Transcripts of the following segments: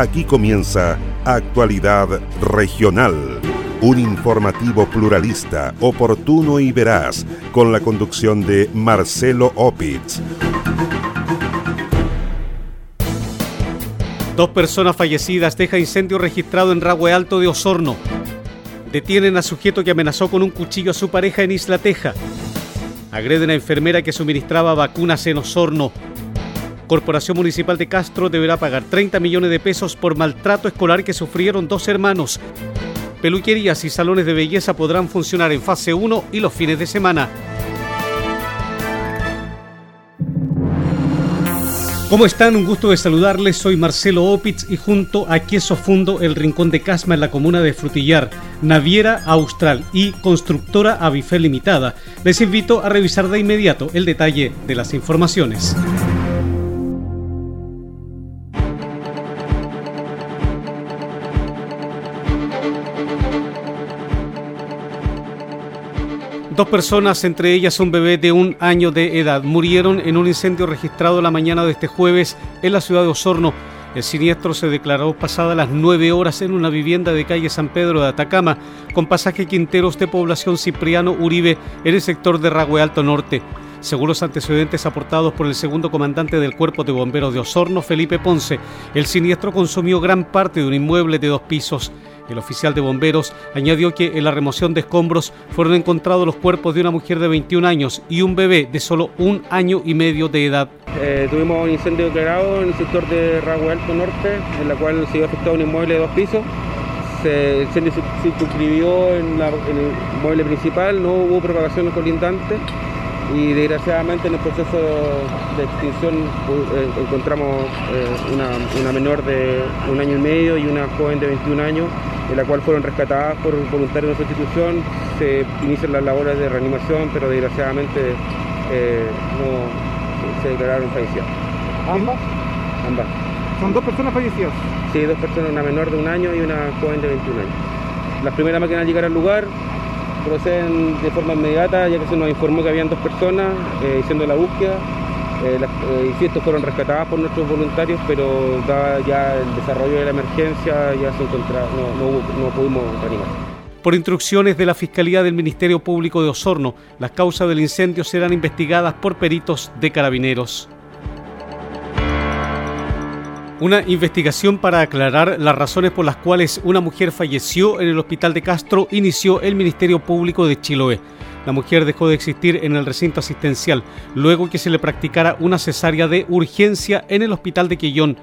Aquí comienza Actualidad Regional, un informativo pluralista, oportuno y veraz, con la conducción de Marcelo Opitz. Dos personas fallecidas deja incendio registrado en Ragüe Alto de Osorno. Detienen a sujeto que amenazó con un cuchillo a su pareja en Isla Teja. Agreden a enfermera que suministraba vacunas en Osorno. Corporación Municipal de Castro deberá pagar 30 millones de pesos por maltrato escolar que sufrieron dos hermanos. Peluquerías y salones de belleza podrán funcionar en fase 1 y los fines de semana. ¿Cómo están? Un gusto de saludarles. Soy Marcelo Opitz y junto a Queso Fundo, el Rincón de Casma en la comuna de Frutillar, Naviera Austral y Constructora Avifé Limitada, les invito a revisar de inmediato el detalle de las informaciones. Dos personas, entre ellas un bebé de un año de edad, murieron en un incendio registrado la mañana de este jueves en la ciudad de Osorno. El siniestro se declaró pasada las nueve horas en una vivienda de calle San Pedro de Atacama, con pasaje Quinteros de población Cipriano Uribe en el sector de Ragüe Alto Norte. Según los antecedentes aportados por el segundo comandante del Cuerpo de Bomberos de Osorno, Felipe Ponce, el siniestro consumió gran parte de un inmueble de dos pisos. El oficial de bomberos añadió que en la remoción de escombros fueron encontrados los cuerpos de una mujer de 21 años y un bebé de solo un año y medio de edad. Eh, tuvimos un incendio declarado en el sector de Ragüe Alto Norte, en la cual se iba afectado un inmueble de dos pisos. Se, se circunscribió en, en el inmueble principal, no hubo propagación colindante y desgraciadamente en el proceso de extinción eh, encontramos eh, una, una, menor de un año y medio y una joven de 21 años, en la cual fueron rescatadas por voluntarios de nuestra institución, se inician las labores de reanimación, pero desgraciadamente eh, no se declararon fallecidas. ¿Ambas? Ambas. ¿Son dos personas fallecidas? Sí, dos personas, una menor de un año y una joven de 21 años. Las primeras máquinas al llegar al lugar proceden de forma inmediata, ya que se nos informó que habían dos personas eh, haciendo la búsqueda. Eh, las, eh, insisto, fueron rescatadas por nuestros voluntarios, pero dada ya el desarrollo de la emergencia, ya se encontraba, no, no, no pudimos reanimar. Por instrucciones de la Fiscalía del Ministerio Público de Osorno, las causas del incendio serán investigadas por peritos de carabineros. Una investigación para aclarar las razones por las cuales una mujer falleció en el hospital de Castro inició el Ministerio Público de Chiloé. La mujer dejó de existir en el recinto asistencial luego que se le practicara una cesárea de urgencia en el hospital de Quillón.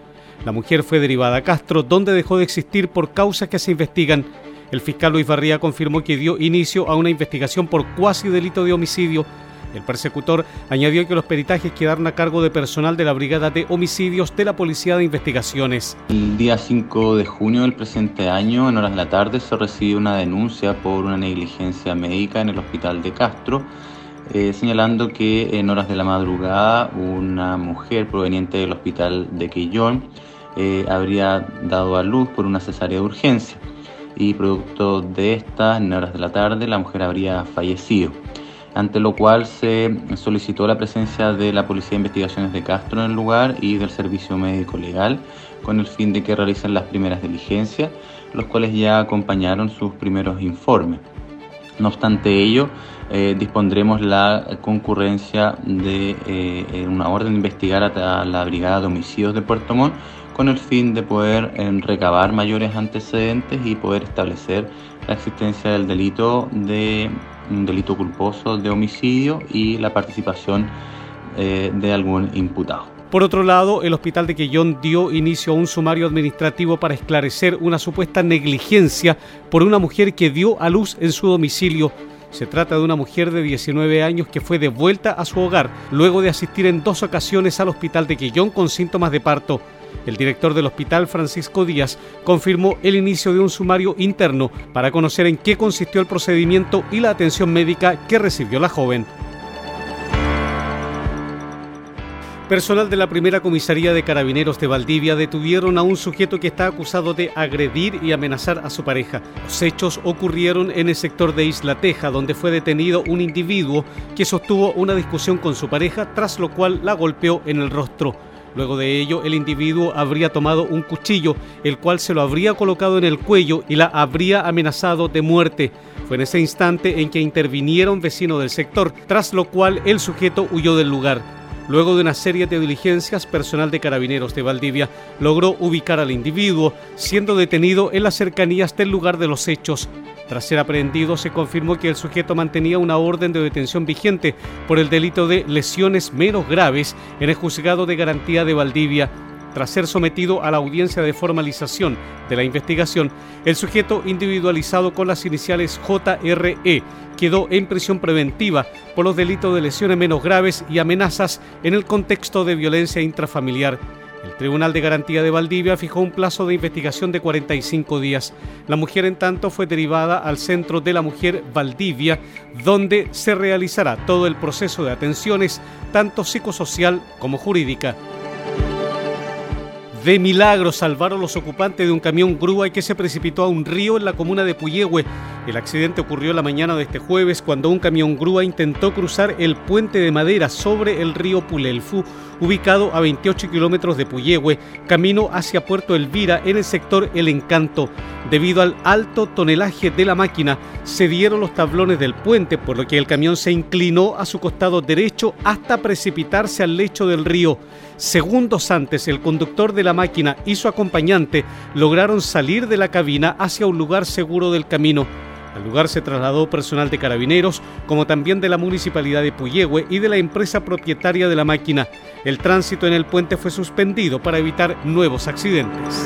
La mujer fue derivada a Castro, donde dejó de existir por causas que se investigan. El fiscal Luis Barría confirmó que dio inicio a una investigación por cuasi delito de homicidio el persecutor añadió que los peritajes quedaron a cargo de personal de la Brigada de Homicidios de la Policía de Investigaciones. El día 5 de junio del presente año, en horas de la tarde, se recibió una denuncia por una negligencia médica en el hospital de Castro, eh, señalando que en horas de la madrugada una mujer proveniente del hospital de Quillón eh, habría dado a luz por una cesárea de urgencia y producto de esta, en horas de la tarde, la mujer habría fallecido ante lo cual se solicitó la presencia de la Policía de Investigaciones de Castro en el lugar y del Servicio Médico Legal con el fin de que realicen las primeras diligencias, los cuales ya acompañaron sus primeros informes. No obstante ello, eh, dispondremos la concurrencia de eh, una orden de investigar a la Brigada de Homicidios de Puerto Montt con el fin de poder eh, recabar mayores antecedentes y poder establecer la existencia del delito de un delito culposo de homicidio y la participación eh, de algún imputado. Por otro lado, el hospital de Quillón dio inicio a un sumario administrativo para esclarecer una supuesta negligencia por una mujer que dio a luz en su domicilio. Se trata de una mujer de 19 años que fue devuelta a su hogar luego de asistir en dos ocasiones al hospital de Quillón con síntomas de parto. El director del hospital, Francisco Díaz, confirmó el inicio de un sumario interno para conocer en qué consistió el procedimiento y la atención médica que recibió la joven. Personal de la primera comisaría de carabineros de Valdivia detuvieron a un sujeto que está acusado de agredir y amenazar a su pareja. Los hechos ocurrieron en el sector de Isla Teja, donde fue detenido un individuo que sostuvo una discusión con su pareja, tras lo cual la golpeó en el rostro. Luego de ello, el individuo habría tomado un cuchillo, el cual se lo habría colocado en el cuello y la habría amenazado de muerte. Fue en ese instante en que intervinieron vecinos del sector, tras lo cual el sujeto huyó del lugar. Luego de una serie de diligencias, personal de carabineros de Valdivia logró ubicar al individuo, siendo detenido en las cercanías del lugar de los hechos. Tras ser aprehendido, se confirmó que el sujeto mantenía una orden de detención vigente por el delito de lesiones menos graves en el juzgado de garantía de Valdivia. Tras ser sometido a la audiencia de formalización de la investigación, el sujeto individualizado con las iniciales JRE quedó en prisión preventiva por los delitos de lesiones menos graves y amenazas en el contexto de violencia intrafamiliar. El Tribunal de Garantía de Valdivia fijó un plazo de investigación de 45 días. La mujer, en tanto, fue derivada al Centro de la Mujer Valdivia, donde se realizará todo el proceso de atenciones, tanto psicosocial como jurídica. De milagro salvaron los ocupantes de un camión grúa que se precipitó a un río en la comuna de Puyehue. El accidente ocurrió la mañana de este jueves cuando un camión grúa intentó cruzar el puente de madera sobre el río Pulelfu, ubicado a 28 kilómetros de Puyehue, camino hacia Puerto Elvira en el sector El Encanto. Debido al alto tonelaje de la máquina, se dieron los tablones del puente, por lo que el camión se inclinó a su costado derecho hasta precipitarse al lecho del río. Segundos antes, el conductor de la máquina y su acompañante lograron salir de la cabina hacia un lugar seguro del camino. Al lugar se trasladó personal de carabineros, como también de la municipalidad de Puyehue y de la empresa propietaria de la máquina. El tránsito en el puente fue suspendido para evitar nuevos accidentes.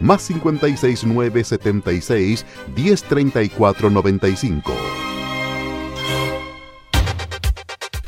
más 569 76 1034 95.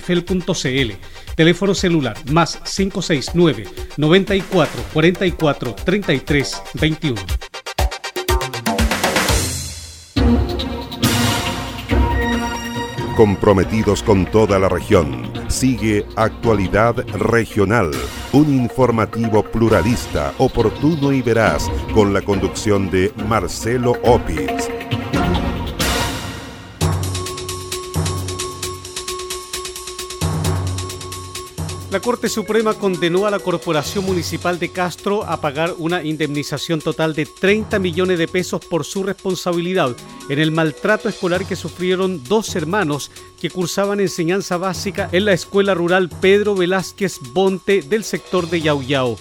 praderasdefrutillar.avifel.cl. Teléfono celular más 569 94 44 33 21. comprometidos con toda la región. Sigue Actualidad Regional, un informativo pluralista, oportuno y veraz, con la conducción de Marcelo Opitz. La Corte Suprema condenó a la Corporación Municipal de Castro a pagar una indemnización total de 30 millones de pesos por su responsabilidad en el maltrato escolar que sufrieron dos hermanos que cursaban enseñanza básica en la escuela rural Pedro Velázquez Bonte del sector de Yauyao.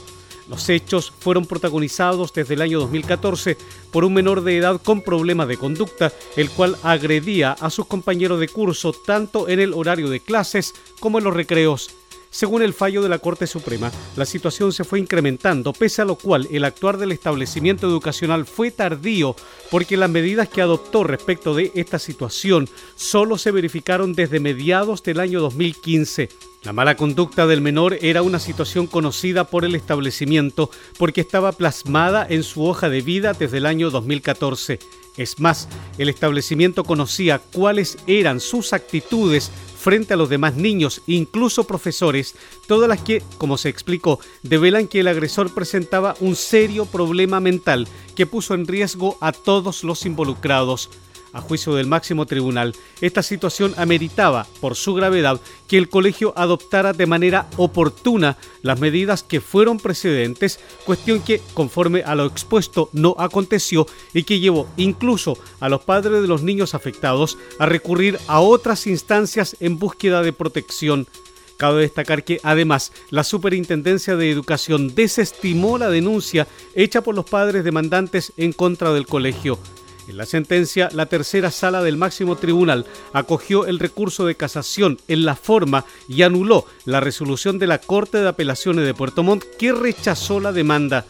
Los hechos fueron protagonizados desde el año 2014 por un menor de edad con problemas de conducta, el cual agredía a sus compañeros de curso tanto en el horario de clases como en los recreos. Según el fallo de la Corte Suprema, la situación se fue incrementando, pese a lo cual el actuar del establecimiento educacional fue tardío, porque las medidas que adoptó respecto de esta situación solo se verificaron desde mediados del año 2015. La mala conducta del menor era una situación conocida por el establecimiento porque estaba plasmada en su hoja de vida desde el año 2014. Es más, el establecimiento conocía cuáles eran sus actitudes frente a los demás niños, incluso profesores, todas las que, como se explicó, develan que el agresor presentaba un serio problema mental que puso en riesgo a todos los involucrados. A juicio del máximo tribunal, esta situación ameritaba, por su gravedad, que el colegio adoptara de manera oportuna las medidas que fueron precedentes, cuestión que, conforme a lo expuesto, no aconteció y que llevó incluso a los padres de los niños afectados a recurrir a otras instancias en búsqueda de protección. Cabe destacar que además la Superintendencia de Educación desestimó la denuncia hecha por los padres demandantes en contra del colegio. En la sentencia, la tercera sala del máximo tribunal acogió el recurso de casación en la forma y anuló la resolución de la Corte de Apelaciones de Puerto Montt que rechazó la demanda.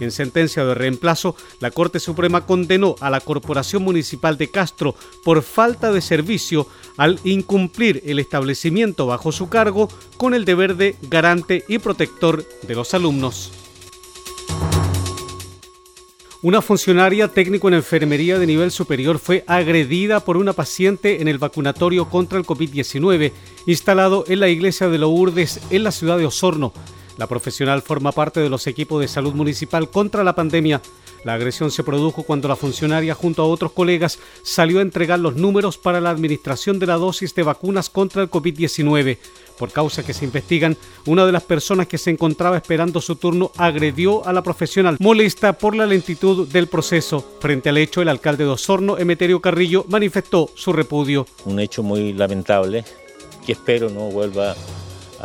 En sentencia de reemplazo, la Corte Suprema condenó a la Corporación Municipal de Castro por falta de servicio al incumplir el establecimiento bajo su cargo con el deber de garante y protector de los alumnos. Una funcionaria técnico en enfermería de nivel superior fue agredida por una paciente en el vacunatorio contra el COVID-19 instalado en la iglesia de Lourdes en la ciudad de Osorno. La profesional forma parte de los equipos de salud municipal contra la pandemia. La agresión se produjo cuando la funcionaria junto a otros colegas salió a entregar los números para la administración de la dosis de vacunas contra el COVID-19. Por causa que se investigan, una de las personas que se encontraba esperando su turno agredió a la profesional, molesta por la lentitud del proceso. Frente al hecho, el alcalde de Osorno, Emeterio Carrillo, manifestó su repudio. Un hecho muy lamentable que espero no vuelva a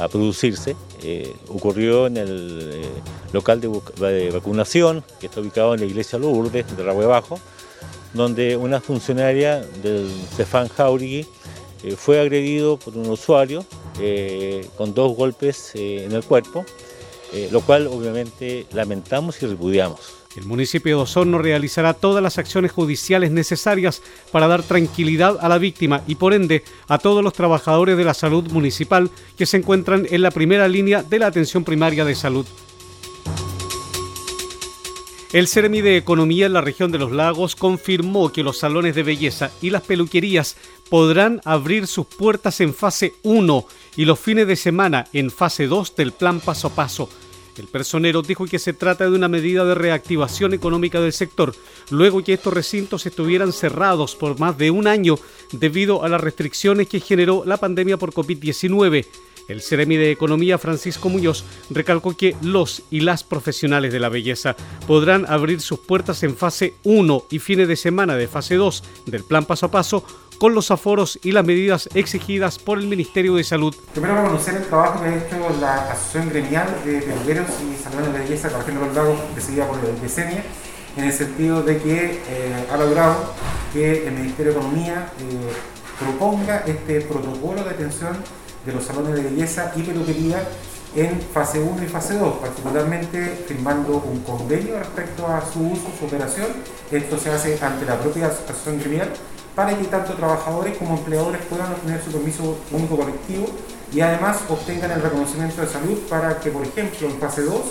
producirse. Eh, ocurrió en el eh, local de, vacunación que está ubicado en la iglesia Lourdes de Rabue Bajo, donde una funcionaria del Cefán Jauregui eh, fue agredido por un usuario con dos golpes en el cuerpo, lo cual obviamente lamentamos y repudiamos. El municipio de Osorno realizará todas las acciones judiciales necesarias para dar tranquilidad a la víctima y por ende a todos los trabajadores de la salud municipal que se encuentran en la primera línea de la atención primaria de salud. El Ceremi de Economía en la región de los lagos confirmó que los salones de belleza y las peluquerías podrán abrir sus puertas en fase 1 y los fines de semana en fase 2 del plan paso a paso el personero dijo que se trata de una medida de reactivación económica del sector, luego que estos recintos estuvieran cerrados por más de un año debido a las restricciones que generó la pandemia por COVID-19. El Ceremi de Economía Francisco Muñoz recalcó que los y las profesionales de la belleza podrán abrir sus puertas en fase 1 y fines de semana de fase 2 del plan paso a paso con los aforos y las medidas exigidas por el Ministerio de Salud. Primero conocer el trabajo que ha hecho la Asociación Gremial de Peluqueros y Salones de Belleza de los lagos, presidida por el Decenia, en el sentido de que eh, ha logrado que el Ministerio de Economía eh, proponga este protocolo de atención de los salones de belleza y peluquería en fase 1 y fase 2, particularmente firmando un convenio respecto a su uso, su operación. Esto se hace ante la propia asociación gremial para que tanto trabajadores como empleadores puedan obtener su permiso único colectivo y además obtengan el reconocimiento de salud para que, por ejemplo, en fase 2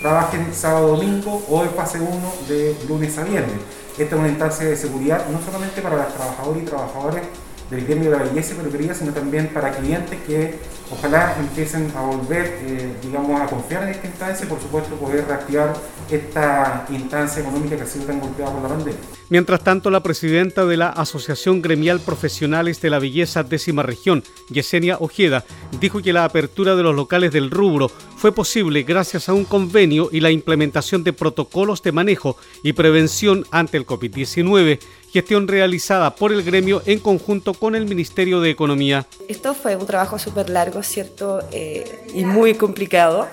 trabajen sábado domingo o en fase 1 de lunes a viernes. Esta es una instancia de seguridad no solamente para las trabajadoras y trabajadores del gremio de la belleza y peluquería, sino también para clientes que ojalá empiecen a volver, eh, digamos, a confiar en esta instancia y por supuesto poder reactivar esta instancia económica que ha sido tan golpeada por la pandemia. Mientras tanto, la presidenta de la Asociación Gremial Profesionales de la Belleza Décima Región, Yesenia Ojeda, dijo que la apertura de los locales del rubro fue posible gracias a un convenio y la implementación de protocolos de manejo y prevención ante el COVID-19 gestión realizada por el gremio en conjunto con el Ministerio de Economía. Esto fue un trabajo súper largo, ¿cierto? Eh, y muy complicado,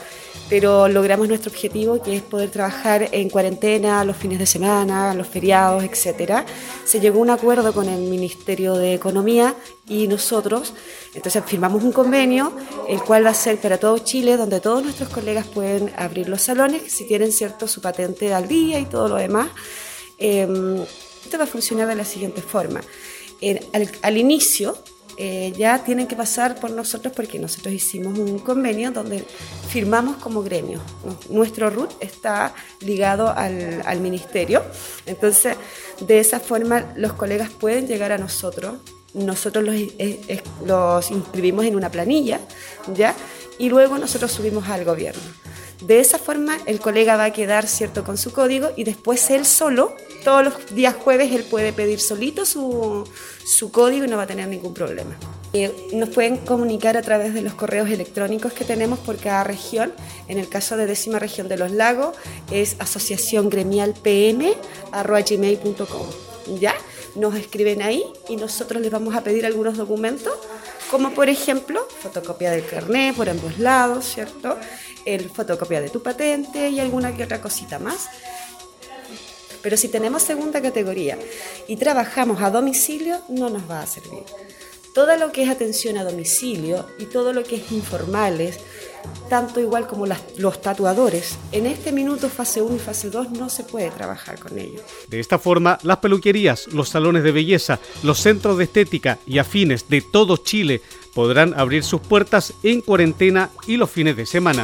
pero logramos nuestro objetivo, que es poder trabajar en cuarentena, los fines de semana, los feriados, etc. Se llegó a un acuerdo con el Ministerio de Economía y nosotros, entonces firmamos un convenio, el cual va a ser para todo Chile, donde todos nuestros colegas pueden abrir los salones, si tienen, ¿cierto?, su patente al día y todo lo demás. Em, va a funcionar de la siguiente forma. al, inicio, eh, ya tienen que pasar por nosotros porque nosotros hicimos un convenio donde firmamos como gremio. Nuestro RUT está ligado al, al ministerio, entonces de esa forma los colegas pueden llegar a nosotros nosotros los, eh, los, inscribimos en una planilla, ¿ya? Y luego nosotros subimos al gobierno. De esa forma, el colega va a quedar cierto con su código y después él solo, todos los días jueves, él puede pedir solito su, su código y no va a tener ningún problema. Eh, nos pueden comunicar a través de los correos electrónicos que tenemos por cada región. En el caso de décima región de los lagos es asociación ¿Ya? Nos escriben ahí y nosotros les vamos a pedir algunos documentos, como por ejemplo fotocopia del carnet por ambos lados, ¿cierto? el fotocopia de tu patente y alguna que otra cosita más. Pero si tenemos segunda categoría y trabajamos a domicilio, no nos va a servir. Todo lo que es atención a domicilio y todo lo que es informales, tanto igual como los tatuadores, en este minuto fase 1 y fase 2 no se puede trabajar con ellos. De esta forma, las peluquerías, los salones de belleza, los centros de estética y afines de todo Chile podrán abrir sus puertas en cuarentena y los fines de semana.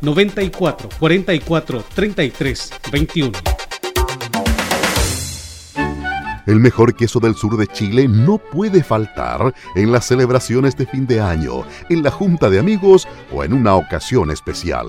94 44 33 21. El mejor queso del sur de Chile no puede faltar en las celebraciones de fin de año, en la junta de amigos o en una ocasión especial.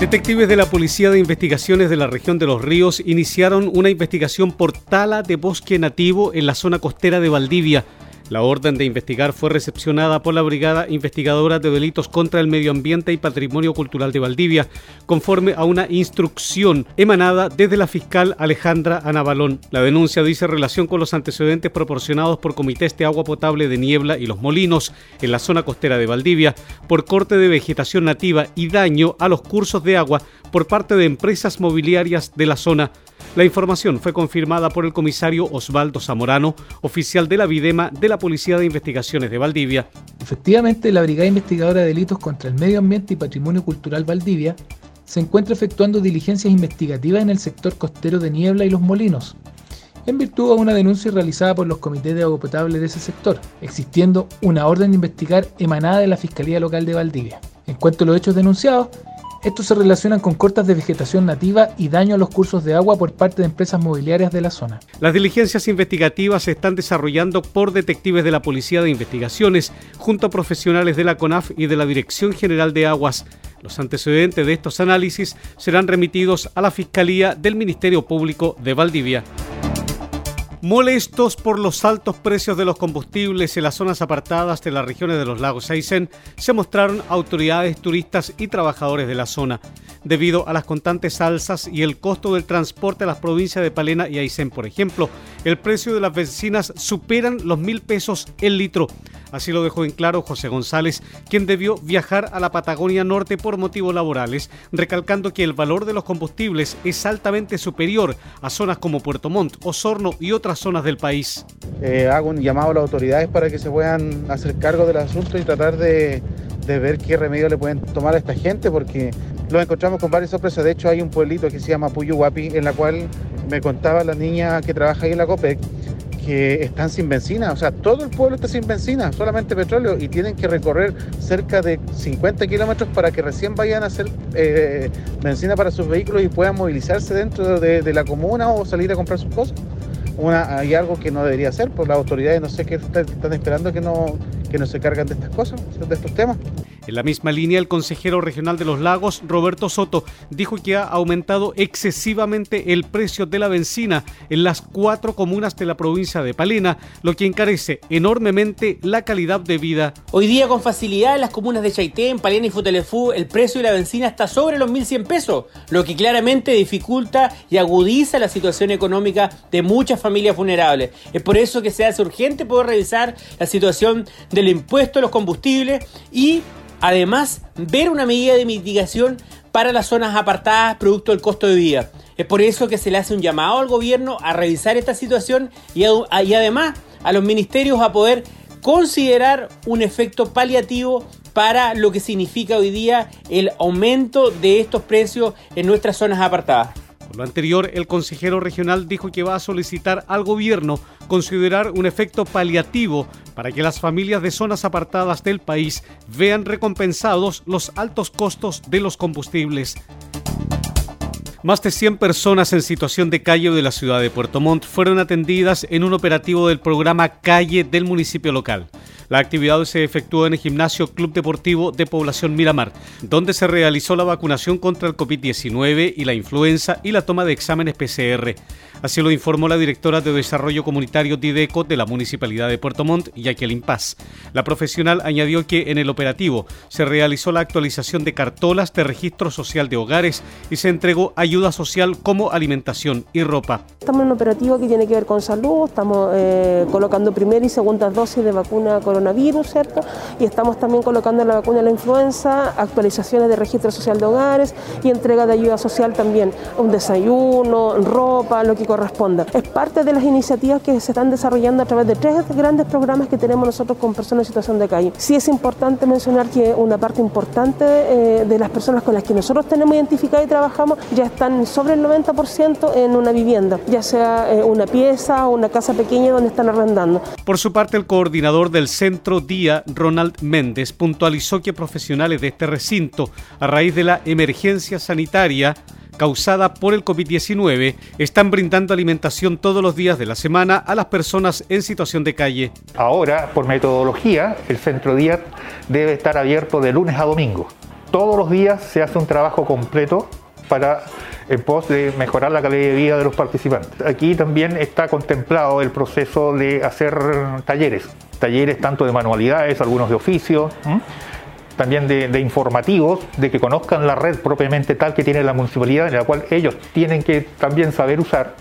Detectives de la Policía de Investigaciones de la región de Los Ríos iniciaron una investigación por tala de bosque nativo en la zona costera de Valdivia la orden de investigar fue recepcionada por la Brigada Investigadora de Delitos contra el Medio Ambiente y Patrimonio Cultural de Valdivia, conforme a una instrucción emanada desde la fiscal Alejandra Anabalón. La denuncia dice relación con los antecedentes proporcionados por comités de agua potable de Niebla y Los Molinos en la zona costera de Valdivia por corte de vegetación nativa y daño a los cursos de agua por parte de empresas mobiliarias de la zona. La información fue confirmada por el comisario Osvaldo Zamorano, oficial de la Videma de la Policía de Investigaciones de Valdivia. Efectivamente, la Brigada Investigadora de Delitos contra el Medio Ambiente y Patrimonio Cultural Valdivia se encuentra efectuando diligencias investigativas en el sector costero de Niebla y Los Molinos, en virtud de una denuncia realizada por los comités de agua potable de ese sector, existiendo una orden de investigar emanada de la Fiscalía Local de Valdivia. En cuanto a los hechos denunciados, estos se relacionan con cortas de vegetación nativa y daño a los cursos de agua por parte de empresas mobiliarias de la zona. Las diligencias investigativas se están desarrollando por detectives de la Policía de Investigaciones junto a profesionales de la CONAF y de la Dirección General de Aguas. Los antecedentes de estos análisis serán remitidos a la Fiscalía del Ministerio Público de Valdivia. Molestos por los altos precios de los combustibles en las zonas apartadas de las regiones de los lagos Aysén, se mostraron autoridades, turistas y trabajadores de la zona. Debido a las constantes alzas y el costo del transporte a las provincias de Palena y Aysén, por ejemplo, el precio de las bencinas superan los mil pesos el litro. Así lo dejó en claro José González, quien debió viajar a la Patagonia Norte por motivos laborales, recalcando que el valor de los combustibles es altamente superior a zonas como Puerto Montt, Osorno y otras zonas del país. Eh, hago un llamado a las autoridades para que se puedan hacer cargo del asunto y tratar de, ver qué remedio le pueden tomar a esta gente, porque lo encontramos con varias sorpresas. De hecho, hay un pueblito que se llama Puyuhuapi, en la cual me contaba la niña que trabaja ahí en la COPEC, que están sin benzina, o sea, todo el pueblo está sin benzina, solamente petróleo, y tienen que recorrer cerca de 50 kilómetros para que recién vayan a hacer eh, benzina para sus vehículos y puedan movilizarse dentro de, la comuna o salir a comprar sus cosas hay algo que no debería ser, por las autoridades no sé qué están esperando que no, que no se cargan de estas cosas, de estos temas. En la misma línea, el consejero regional de los lagos, Roberto Soto, dijo que ha aumentado excesivamente el precio de la benzina en las cuatro comunas de la provincia de Palena, lo que encarece enormemente la calidad de vida. Hoy día, con facilidad, en las comunas de Chaitén, Palena y Futelefú, el precio de la benzina está sobre los 1.100 pesos, lo que claramente dificulta y agudiza la situación económica de muchas familias vulnerables. Es por eso que se hace urgente poder revisar la situación del impuesto a los combustibles y Además, ver una medida de mitigación para las zonas apartadas producto del costo de vida. Es por eso que se le hace un llamado al gobierno a revisar esta situación y, además a los ministerios a poder considerar un efecto paliativo para lo que significa hoy día el aumento de estos precios en nuestras zonas apartadas. Lo anterior, el consejero regional dijo que va a solicitar al gobierno considerar un efecto paliativo para que las familias de zonas apartadas del país vean recompensados los altos costos de los combustibles. Más de 100 personas en situación de calle de la ciudad de Puerto Montt fueron atendidas en un operativo del programa Calle del municipio local. La actividad se efectuó en el gimnasio Club Deportivo de Población Miramar, donde se realizó la vacunación contra el COVID-19 y la influenza y la toma de exámenes PCR. Así lo informó la directora de Desarrollo Comunitario Dideco de la Municipalidad de Puerto Montt, Jacqueline Paz. La profesional añadió que en el operativo se realizó la actualización de cartolas de registro social de hogares y se entregó ayuda social como alimentación y ropa. Estamos en un operativo que tiene que ver con salud, estamos eh, colocando primera y segunda dosis de vacuna coronavirus, ¿cierto? Y estamos también colocando la vacuna de la influenza, actualizaciones de registro social de hogares y entrega de ayuda social también, un desayuno, ropa, lo que corresponda. Es parte de las iniciativas que se están desarrollando a través de tres grandes programas que tenemos nosotros con personas en situación de calle. Sí es importante mencionar que una parte importante eh, de las personas con las que nosotros tenemos identificado y trabajamos ya están sobre el 90% en una vivienda, ya sea eh, una pieza o una casa pequeña donde están arrendando. Por su parte, el coordinador del centro Centro Día, Ronald Méndez, puntualizó que profesionales de este recinto, a raíz de la emergencia sanitaria causada por el COVID-19, están brindando alimentación todos los días de la semana a las personas en situación de calle. Ahora, por metodología, el Centro Día debe estar abierto de lunes a domingo. Todos los días se hace un trabajo completo para en pos de mejorar la calidad de vida de los participantes. Aquí también está contemplado el proceso de hacer talleres talleres tanto de manualidades, algunos de oficio, también de, informativos, de que conozcan la red propiamente tal que tiene la municipalidad, en la cual ellos tienen que también saber usar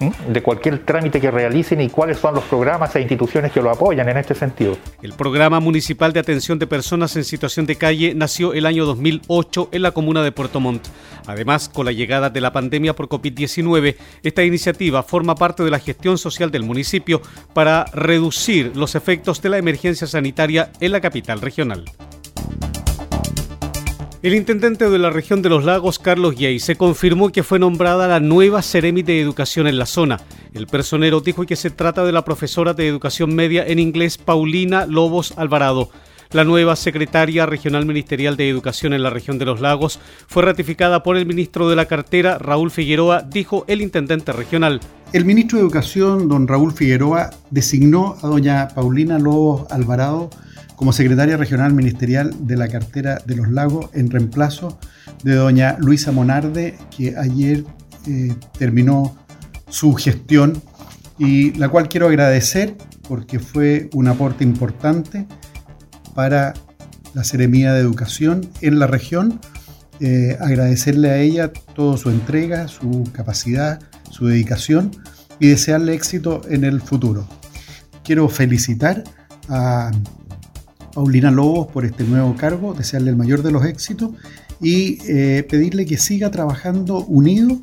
de cualquier trámite que realicen y cuáles son los programas e instituciones que lo apoyan en este sentido. El Programa Municipal de Atención de Personas en Situación de Calle nació el año 2008 en la comuna de Puerto Montt. Además, con la llegada de la pandemia por COVID-19, esta iniciativa forma parte de la gestión social del municipio para reducir los efectos de la emergencia sanitaria en la capital regional. El intendente de la región de los lagos, Carlos Yey, se confirmó que fue nombrada la nueva Ceremi de Educación en la zona. El personero dijo que se trata de la profesora de educación media en inglés Paulina Lobos Alvarado. La nueva secretaria regional ministerial de Educación en la región de los lagos fue ratificada por el ministro de la cartera, Raúl Figueroa, dijo el intendente regional. El ministro de Educación, don Raúl Figueroa, designó a doña Paulina Lobos Alvarado como secretaria regional ministerial de la cartera de los lagos en reemplazo de doña Luisa Monarde, que ayer eh, terminó su gestión y la cual quiero agradecer porque fue un aporte importante para la Seremía de Educación en la región. Eh, agradecerle a ella toda su entrega, su capacidad, su dedicación y desearle éxito en el futuro. Quiero felicitar a Paulina Lobos por este nuevo cargo, desearle el mayor de los éxitos y eh, pedirle que siga trabajando unido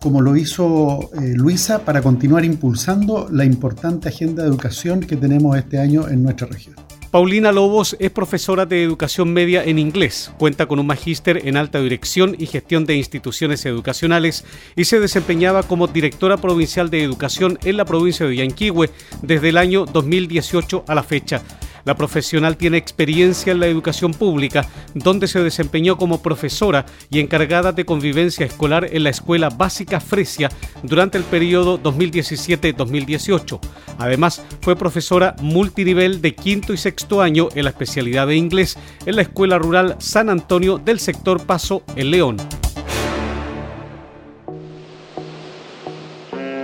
como lo hizo eh, Luisa para continuar impulsando la importante agenda de educación que tenemos este año en nuestra región. Paulina Lobos es profesora de educación media en inglés, cuenta con un magíster en alta dirección y gestión de instituciones educacionales y se desempeñaba como directora provincial de educación en la provincia de Yanquihue desde el año 2018 a la fecha. La profesional tiene experiencia en la educación pública, donde se desempeñó como profesora y encargada de convivencia escolar en la Escuela Básica Fresia durante el periodo 2017-2018. Además, fue profesora multinivel de quinto y sexto año en la especialidad de inglés en la Escuela Rural San Antonio del sector Paso, El León.